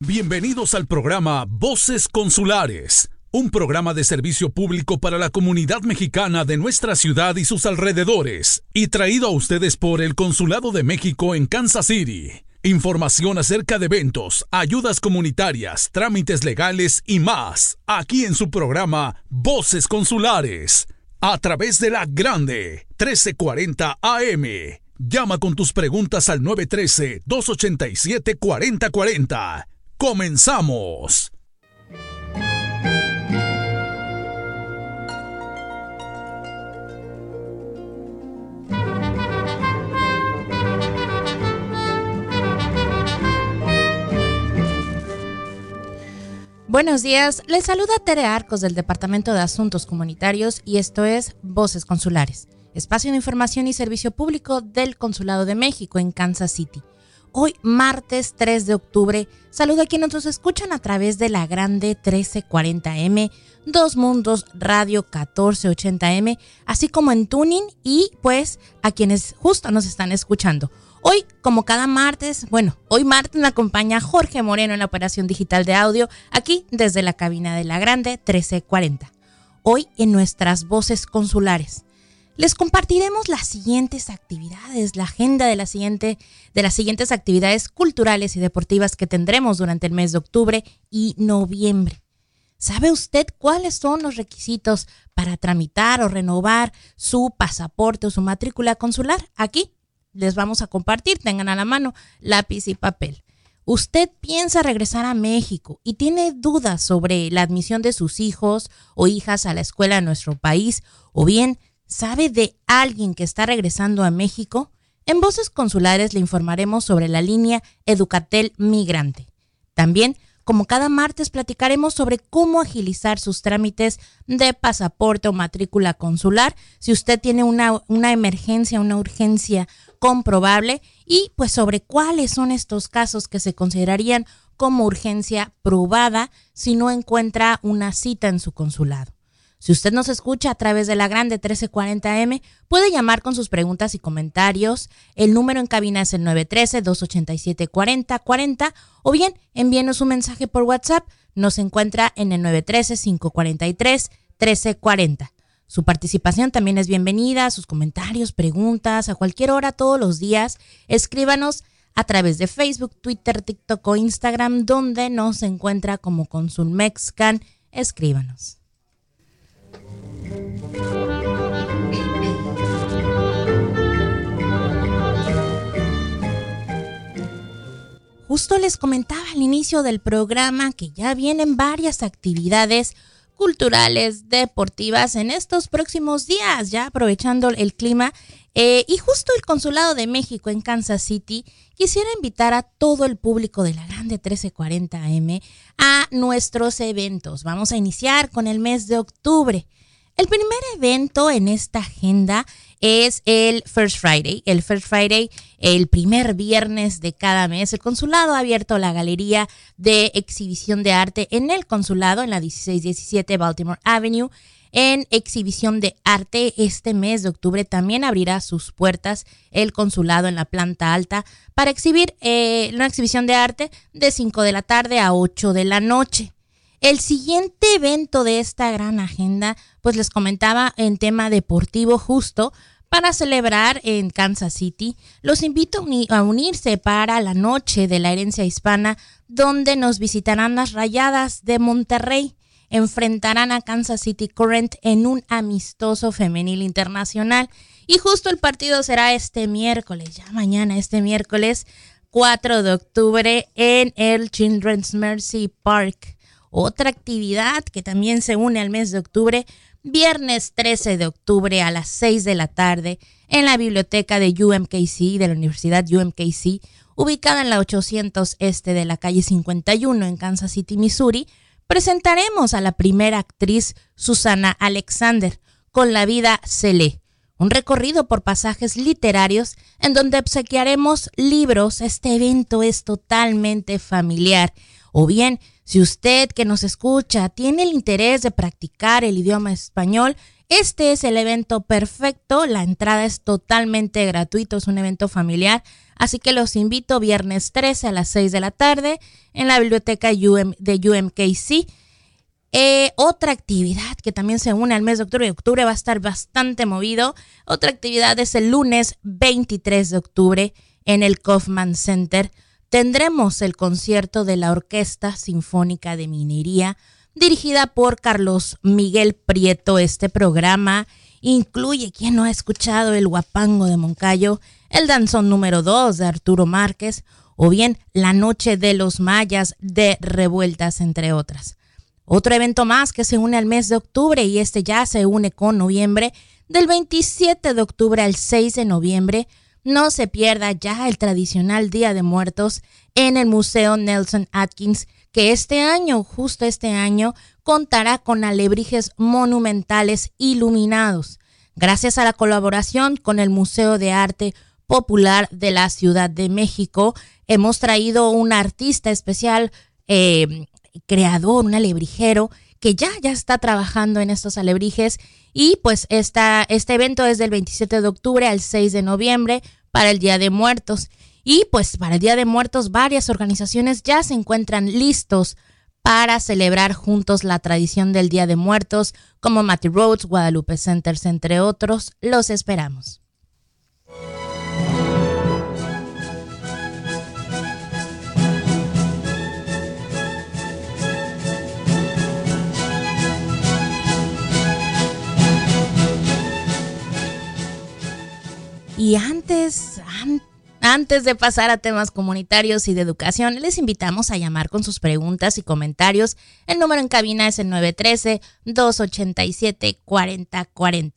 Bienvenidos al programa Voces Consulares, un programa de servicio público para la comunidad mexicana de nuestra ciudad y sus alrededores, y traído a ustedes por el Consulado de México en Kansas City. Información acerca de eventos, ayudas comunitarias, trámites legales y más, aquí en su programa Voces Consulares, a través de la grande 1340 AM. Llama con tus preguntas al 913-287-4040. ¡Comenzamos! Buenos días, les saluda Tere Arcos del Departamento de Asuntos Comunitarios y esto es Voces Consulares, espacio de información y servicio público del Consulado de México en Kansas City hoy martes 3 de octubre. Saludo a quienes nos escuchan a través de la grande 1340M, Dos Mundos Radio 1480M, así como en Tuning y pues a quienes justo nos están escuchando. Hoy, como cada martes, bueno, hoy martes me acompaña Jorge Moreno en la operación digital de audio, aquí desde la cabina de la grande 1340. Hoy en nuestras voces consulares les compartiremos las siguientes actividades, la agenda de, de las siguientes actividades culturales y deportivas que tendremos durante el mes de octubre y noviembre. ¿Sabe usted cuáles son los requisitos para tramitar o renovar su pasaporte o su matrícula consular? Aquí les vamos a compartir, tengan a la mano lápiz y papel. Usted piensa regresar a México y tiene dudas sobre la admisión de sus hijos o hijas a la escuela en nuestro país, o bien ¿Sabe de alguien que está regresando a México? En Voces Consulares le informaremos sobre la línea Educatel Migrante. También, como cada martes, platicaremos sobre cómo agilizar sus trámites de pasaporte o matrícula consular si usted tiene una, una emergencia, una urgencia comprobable y pues sobre cuáles son estos casos que se considerarían como urgencia probada si no encuentra una cita en su consulado. Si usted nos escucha a través de la grande 1340M, puede llamar con sus preguntas y comentarios. El número en cabina es el 913-287-4040 o bien envíenos un mensaje por WhatsApp. Nos encuentra en el 913-543-1340. Su participación también es bienvenida, sus comentarios, preguntas, a cualquier hora, todos los días. Escríbanos a través de Facebook, Twitter, TikTok o Instagram, donde nos encuentra como Consul Mexican. Escríbanos. Justo les comentaba al inicio del programa que ya vienen varias actividades culturales, deportivas en estos próximos días, ya aprovechando el clima. Eh, y justo el Consulado de México en Kansas City quisiera invitar a todo el público de la Grande 1340M a nuestros eventos. Vamos a iniciar con el mes de octubre. El primer evento en esta agenda es el First Friday. El First Friday, el primer viernes de cada mes, el consulado ha abierto la galería de exhibición de arte en el consulado en la 1617 Baltimore Avenue. En exhibición de arte este mes de octubre también abrirá sus puertas el consulado en la planta alta para exhibir eh, una exhibición de arte de 5 de la tarde a 8 de la noche. El siguiente evento de esta gran agenda, pues les comentaba en tema deportivo justo, para celebrar en Kansas City. Los invito a unirse para la noche de la herencia hispana, donde nos visitarán las Rayadas de Monterrey. Enfrentarán a Kansas City Current en un amistoso femenil internacional. Y justo el partido será este miércoles, ya mañana, este miércoles 4 de octubre, en el Children's Mercy Park. Otra actividad que también se une al mes de octubre, viernes 13 de octubre a las 6 de la tarde en la biblioteca de UMKC, de la Universidad UMKC, ubicada en la 800 este de la calle 51 en Kansas City, Missouri, presentaremos a la primera actriz Susana Alexander con La vida lee, un recorrido por pasajes literarios en donde obsequiaremos libros. Este evento es totalmente familiar. O bien si usted que nos escucha tiene el interés de practicar el idioma español, Este es el evento perfecto, la entrada es totalmente gratuito, es un evento familiar, así que los invito viernes 13 a las 6 de la tarde en la biblioteca de UMKC. Eh, otra actividad que también se une al mes de octubre octubre va a estar bastante movido. Otra actividad es el lunes 23 de octubre en el Kaufman Center. Tendremos el concierto de la Orquesta Sinfónica de Minería dirigida por Carlos Miguel Prieto. Este programa incluye, quien no ha escuchado, el guapango de Moncayo, el danzón número 2 de Arturo Márquez, o bien la Noche de los Mayas de Revueltas, entre otras. Otro evento más que se une al mes de octubre y este ya se une con noviembre, del 27 de octubre al 6 de noviembre, no se pierda ya el tradicional Día de Muertos en el Museo Nelson Atkins que este año, justo este año, contará con alebrijes monumentales iluminados. Gracias a la colaboración con el Museo de Arte Popular de la Ciudad de México, hemos traído un artista especial, eh, creador, un alebrijero, que ya, ya está trabajando en estos alebrijes. Y pues esta, este evento es del 27 de octubre al 6 de noviembre para el Día de Muertos. Y pues para el Día de Muertos varias organizaciones ya se encuentran listos para celebrar juntos la tradición del Día de Muertos, como Matty Roads, Guadalupe Centers, entre otros. Los esperamos. Y antes, antes de pasar a temas comunitarios y de educación, les invitamos a llamar con sus preguntas y comentarios. El número en cabina es el 913-287-4040.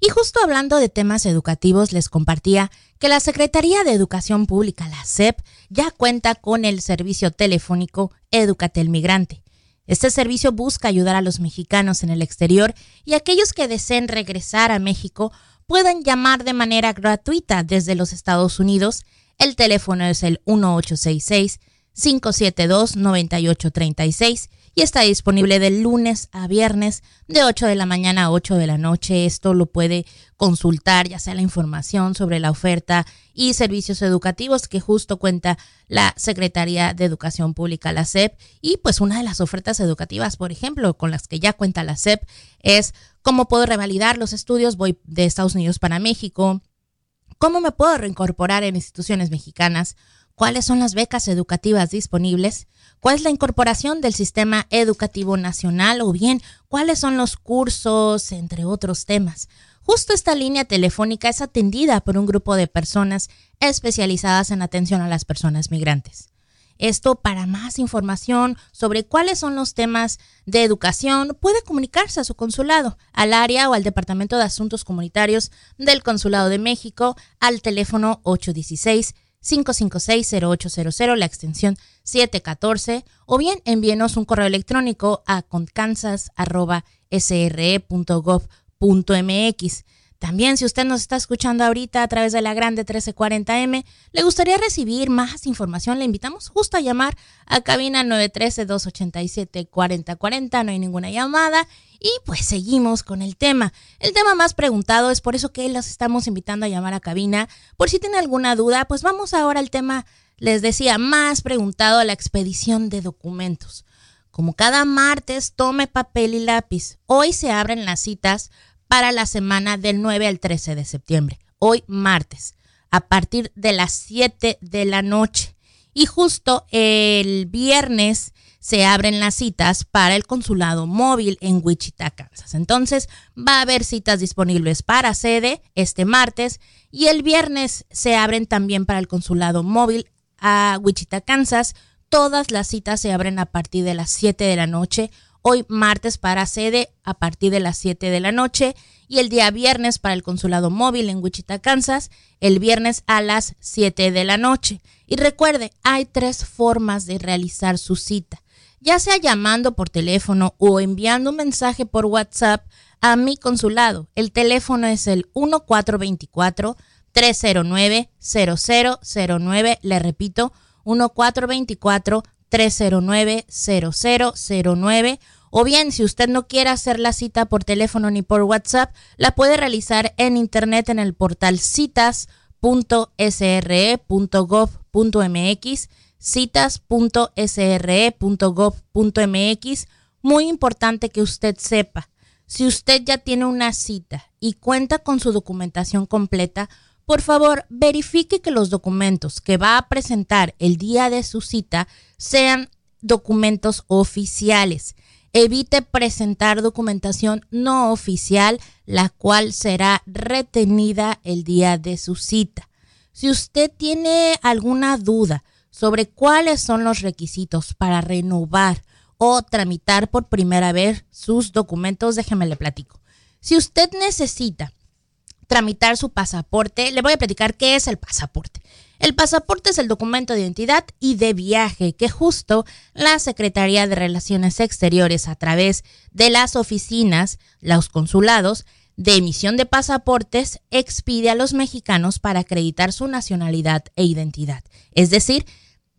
Y justo hablando de temas educativos, les compartía que la Secretaría de Educación Pública, la SEP, ya cuenta con el servicio telefónico Educatel Migrante. Este servicio busca ayudar a los mexicanos en el exterior y aquellos que deseen regresar a México pueden llamar de manera gratuita desde los Estados Unidos. El teléfono es el 1866 572 9836 y está disponible de lunes a viernes de 8 de la mañana a 8 de la noche. Esto lo puede consultar, ya sea la información sobre la oferta y servicios educativos que justo cuenta la Secretaría de Educación Pública, la SEP. Y pues una de las ofertas educativas, por ejemplo, con las que ya cuenta la SEP es cómo puedo revalidar los estudios, voy de Estados Unidos para México, cómo me puedo reincorporar en instituciones mexicanas, cuáles son las becas educativas disponibles, cuál es la incorporación del sistema educativo nacional o bien cuáles son los cursos, entre otros temas. Justo esta línea telefónica es atendida por un grupo de personas especializadas en atención a las personas migrantes. Esto para más información sobre cuáles son los temas de educación puede comunicarse a su consulado, al área o al Departamento de Asuntos Comunitarios del Consulado de México al teléfono 816 556-0800, la extensión 714, o bien envíenos un correo electrónico a conkansas.sre.gov.mx. También, si usted nos está escuchando ahorita a través de la grande 1340M, le gustaría recibir más información, le invitamos justo a llamar a cabina 913-287-4040, no hay ninguna llamada. Y pues seguimos con el tema. El tema más preguntado es por eso que los estamos invitando a llamar a cabina. Por si tiene alguna duda, pues vamos ahora al tema, les decía, más preguntado, la expedición de documentos. Como cada martes, tome papel y lápiz. Hoy se abren las citas para la semana del 9 al 13 de septiembre, hoy martes, a partir de las 7 de la noche. Y justo el viernes se abren las citas para el consulado móvil en Wichita, Kansas. Entonces va a haber citas disponibles para sede este martes y el viernes se abren también para el consulado móvil a Wichita, Kansas. Todas las citas se abren a partir de las 7 de la noche hoy martes para sede a partir de las 7 de la noche y el día viernes para el consulado móvil en Wichita, Kansas, el viernes a las 7 de la noche. Y recuerde, hay tres formas de realizar su cita, ya sea llamando por teléfono o enviando un mensaje por WhatsApp a mi consulado. El teléfono es el 1424 309 0009, le repito, 1424 309 0009 O bien, si usted no quiere hacer la cita por teléfono ni por WhatsApp, la puede realizar en internet en el portal citas.sre.gov.mx, citas.sre.gov.mx. Muy importante que usted sepa, si usted ya tiene una cita y cuenta con su documentación completa, por favor, verifique que los documentos que va a presentar el día de su cita sean documentos oficiales. Evite presentar documentación no oficial, la cual será retenida el día de su cita. Si usted tiene alguna duda sobre cuáles son los requisitos para renovar o tramitar por primera vez sus documentos, déjeme le platico. Si usted necesita tramitar su pasaporte, le voy a platicar qué es el pasaporte. El pasaporte es el documento de identidad y de viaje que justo la Secretaría de Relaciones Exteriores a través de las oficinas, los consulados de emisión de pasaportes, expide a los mexicanos para acreditar su nacionalidad e identidad. Es decir,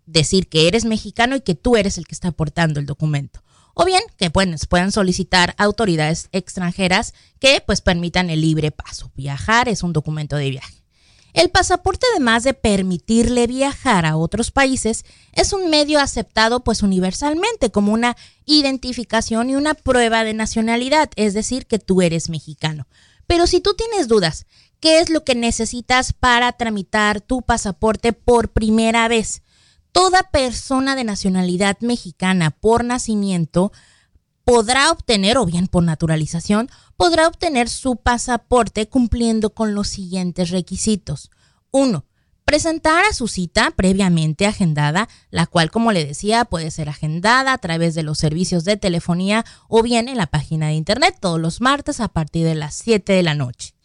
decir que eres mexicano y que tú eres el que está aportando el documento o bien que puedan solicitar autoridades extranjeras que pues permitan el libre paso. Viajar es un documento de viaje. El pasaporte, además de permitirle viajar a otros países, es un medio aceptado pues universalmente como una identificación y una prueba de nacionalidad, es decir, que tú eres mexicano. Pero si tú tienes dudas, ¿qué es lo que necesitas para tramitar tu pasaporte por primera vez? Toda persona de nacionalidad mexicana por nacimiento podrá obtener, o bien por naturalización, podrá obtener su pasaporte cumpliendo con los siguientes requisitos. Uno, Presentar a su cita previamente agendada, la cual, como le decía, puede ser agendada a través de los servicios de telefonía o bien en la página de internet todos los martes a partir de las 7 de la noche.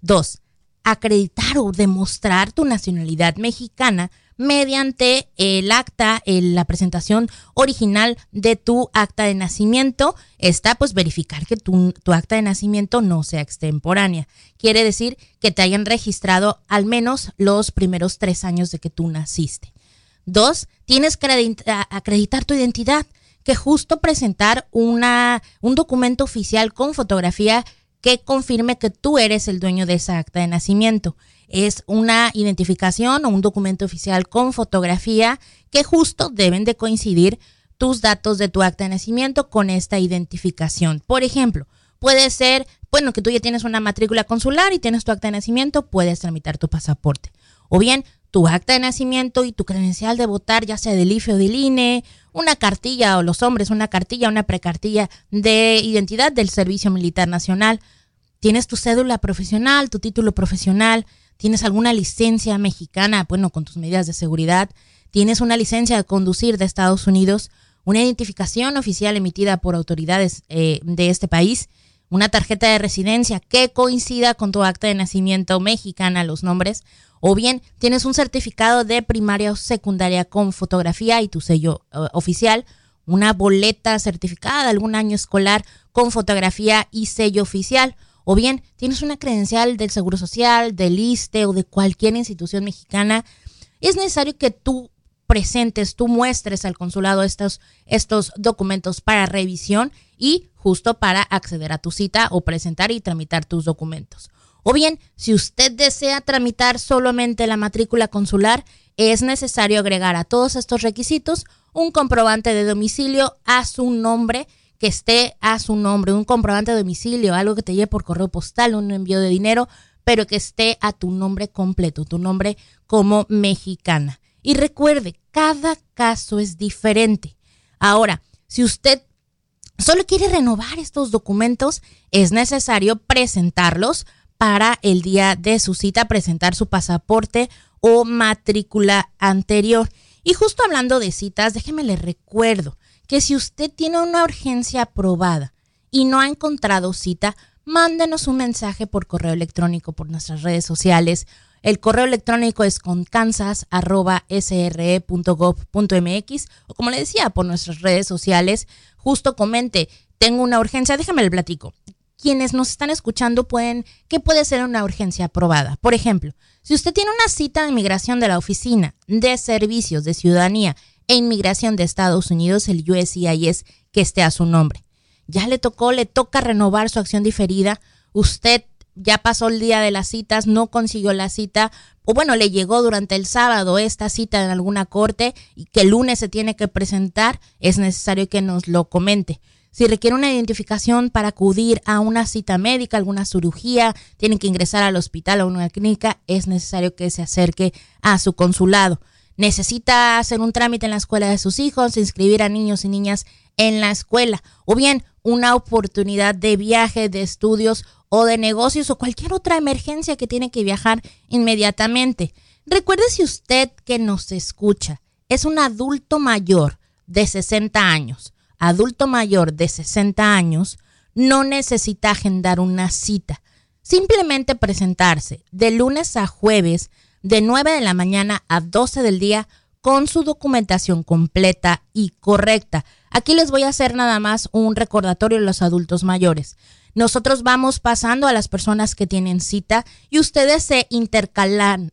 2. Acreditar o demostrar tu nacionalidad mexicana mediante el acta, la presentación original de tu acta de nacimiento. Está pues verificar que tu, tu acta de nacimiento no sea extemporánea. Quiere decir que te hayan registrado al menos los primeros tres años de que tú naciste. Dos, tienes que acreditar tu identidad, que justo presentar una, un documento oficial con fotografía que confirme que tú eres el dueño de esa acta de nacimiento es una identificación o un documento oficial con fotografía que justo deben de coincidir tus datos de tu acta de nacimiento con esta identificación. Por ejemplo, puede ser, bueno, que tú ya tienes una matrícula consular y tienes tu acta de nacimiento, puedes tramitar tu pasaporte. O bien, tu acta de nacimiento y tu credencial de votar, ya sea del IFE o del INE, una cartilla o los hombres, una cartilla, una precartilla de identidad del Servicio Militar Nacional. Tienes tu cédula profesional, tu título profesional, tienes alguna licencia mexicana, bueno, con tus medidas de seguridad, tienes una licencia de conducir de Estados Unidos, una identificación oficial emitida por autoridades eh, de este país, una tarjeta de residencia que coincida con tu acta de nacimiento mexicana, los nombres, o bien tienes un certificado de primaria o secundaria con fotografía y tu sello eh, oficial, una boleta certificada de algún año escolar con fotografía y sello oficial, o bien tienes una credencial del Seguro Social, del ISTE o de cualquier institución mexicana, es necesario que tú presentes, tú muestres al consulado estos, estos documentos para revisión y justo para acceder a tu cita o presentar y tramitar tus documentos. O bien, si usted desea tramitar solamente la matrícula consular, es necesario agregar a todos estos requisitos un comprobante de domicilio a su nombre que esté a su nombre, un comprobante de domicilio, algo que te lleve por correo postal, un envío de dinero, pero que esté a tu nombre completo, tu nombre como mexicana. Y recuerde, cada caso es diferente. Ahora, si usted solo quiere renovar estos documentos, es necesario presentarlos para el día de su cita, presentar su pasaporte o matrícula anterior. Y justo hablando de citas, déjeme le recuerdo que si usted tiene una urgencia aprobada y no ha encontrado cita, mándenos un mensaje por correo electrónico por nuestras redes sociales. El correo electrónico es concansas.sre.gov.mx o como le decía, por nuestras redes sociales. Justo comente, tengo una urgencia, déjame el platico. Quienes nos están escuchando pueden, ¿qué puede ser una urgencia aprobada? Por ejemplo, si usted tiene una cita de inmigración de la Oficina de Servicios de Ciudadanía e Inmigración de Estados Unidos, el USCIS, que esté a su nombre. ya le tocó, le toca renovar su acción diferida. Usted ya pasó el día de las citas, no consiguió la cita, o bueno, le llegó durante el sábado esta cita en alguna corte y que el lunes se tiene que presentar, es necesario que nos lo comente. Si requiere una identificación para acudir a una cita médica, alguna cirugía, tiene que ingresar al hospital o a una clínica, es necesario que se acerque a su consulado. Necesita hacer un trámite en la escuela de sus hijos, inscribir a niños y niñas en la escuela, o bien una oportunidad de viaje, de estudios o de negocios o cualquier otra emergencia que tiene que viajar inmediatamente. Recuerde si usted que nos escucha es un adulto mayor de 60 años, adulto mayor de 60 años, no necesita agendar una cita. Simplemente presentarse de lunes a jueves de 9 de la mañana a 12 del día con su documentación completa y correcta. Aquí les voy a hacer nada más un recordatorio a los adultos mayores. Nosotros vamos pasando a las personas que tienen cita y ustedes se intercalarán,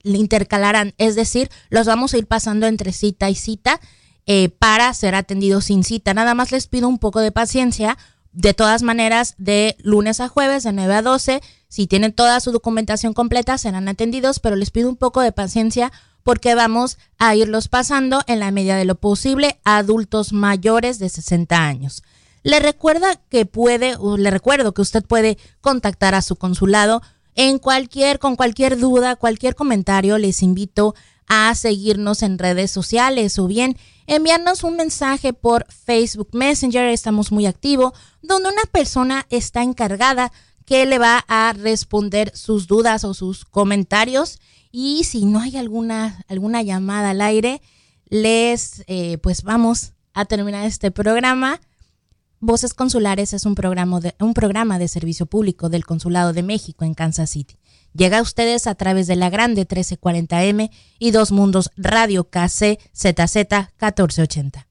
es decir, los vamos a ir pasando entre cita y cita eh, para ser atendidos sin cita. Nada más les pido un poco de paciencia. De todas maneras, de lunes a jueves, de 9 a 12, si tienen toda su documentación completa, serán atendidos, pero les pido un poco de paciencia porque vamos a irlos pasando en la medida de lo posible a adultos mayores de 60 años. Le recuerda que puede, le recuerdo que usted puede contactar a su consulado en cualquier, con cualquier duda, cualquier comentario, les invito a seguirnos en redes sociales o bien enviarnos un mensaje por Facebook Messenger, estamos muy activos, donde una persona está encargada que le va a responder sus dudas o sus comentarios y si no hay alguna, alguna llamada al aire, les, eh, pues vamos a terminar este programa. Voces Consulares es un programa, de, un programa de servicio público del Consulado de México en Kansas City. Llega a ustedes a través de la grande 1340M y Dos Mundos Radio KC ZZ 1480.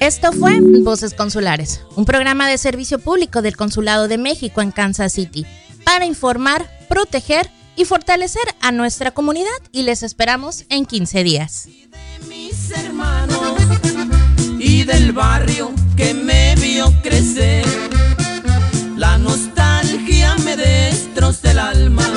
Esto fue Voces Consulares, un programa de servicio público del Consulado de México en Kansas City, para informar, proteger y fortalecer a nuestra comunidad y les esperamos en 15 días. Y del barrio que me vio crecer, la nostalgia me destroza el alma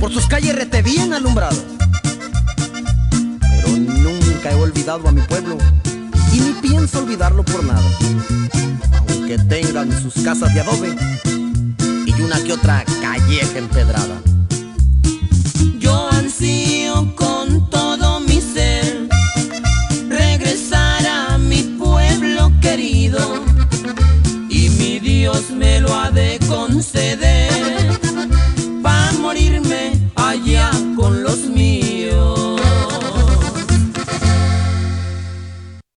por sus calles rete bien alumbradas. Pero nunca he olvidado a mi pueblo y ni pienso olvidarlo por nada. Aunque tengan sus casas de adobe y una que otra calleja empedrada. Yo ansío con todo mi ser regresar a mi pueblo querido y mi Dios me lo ha de conceder.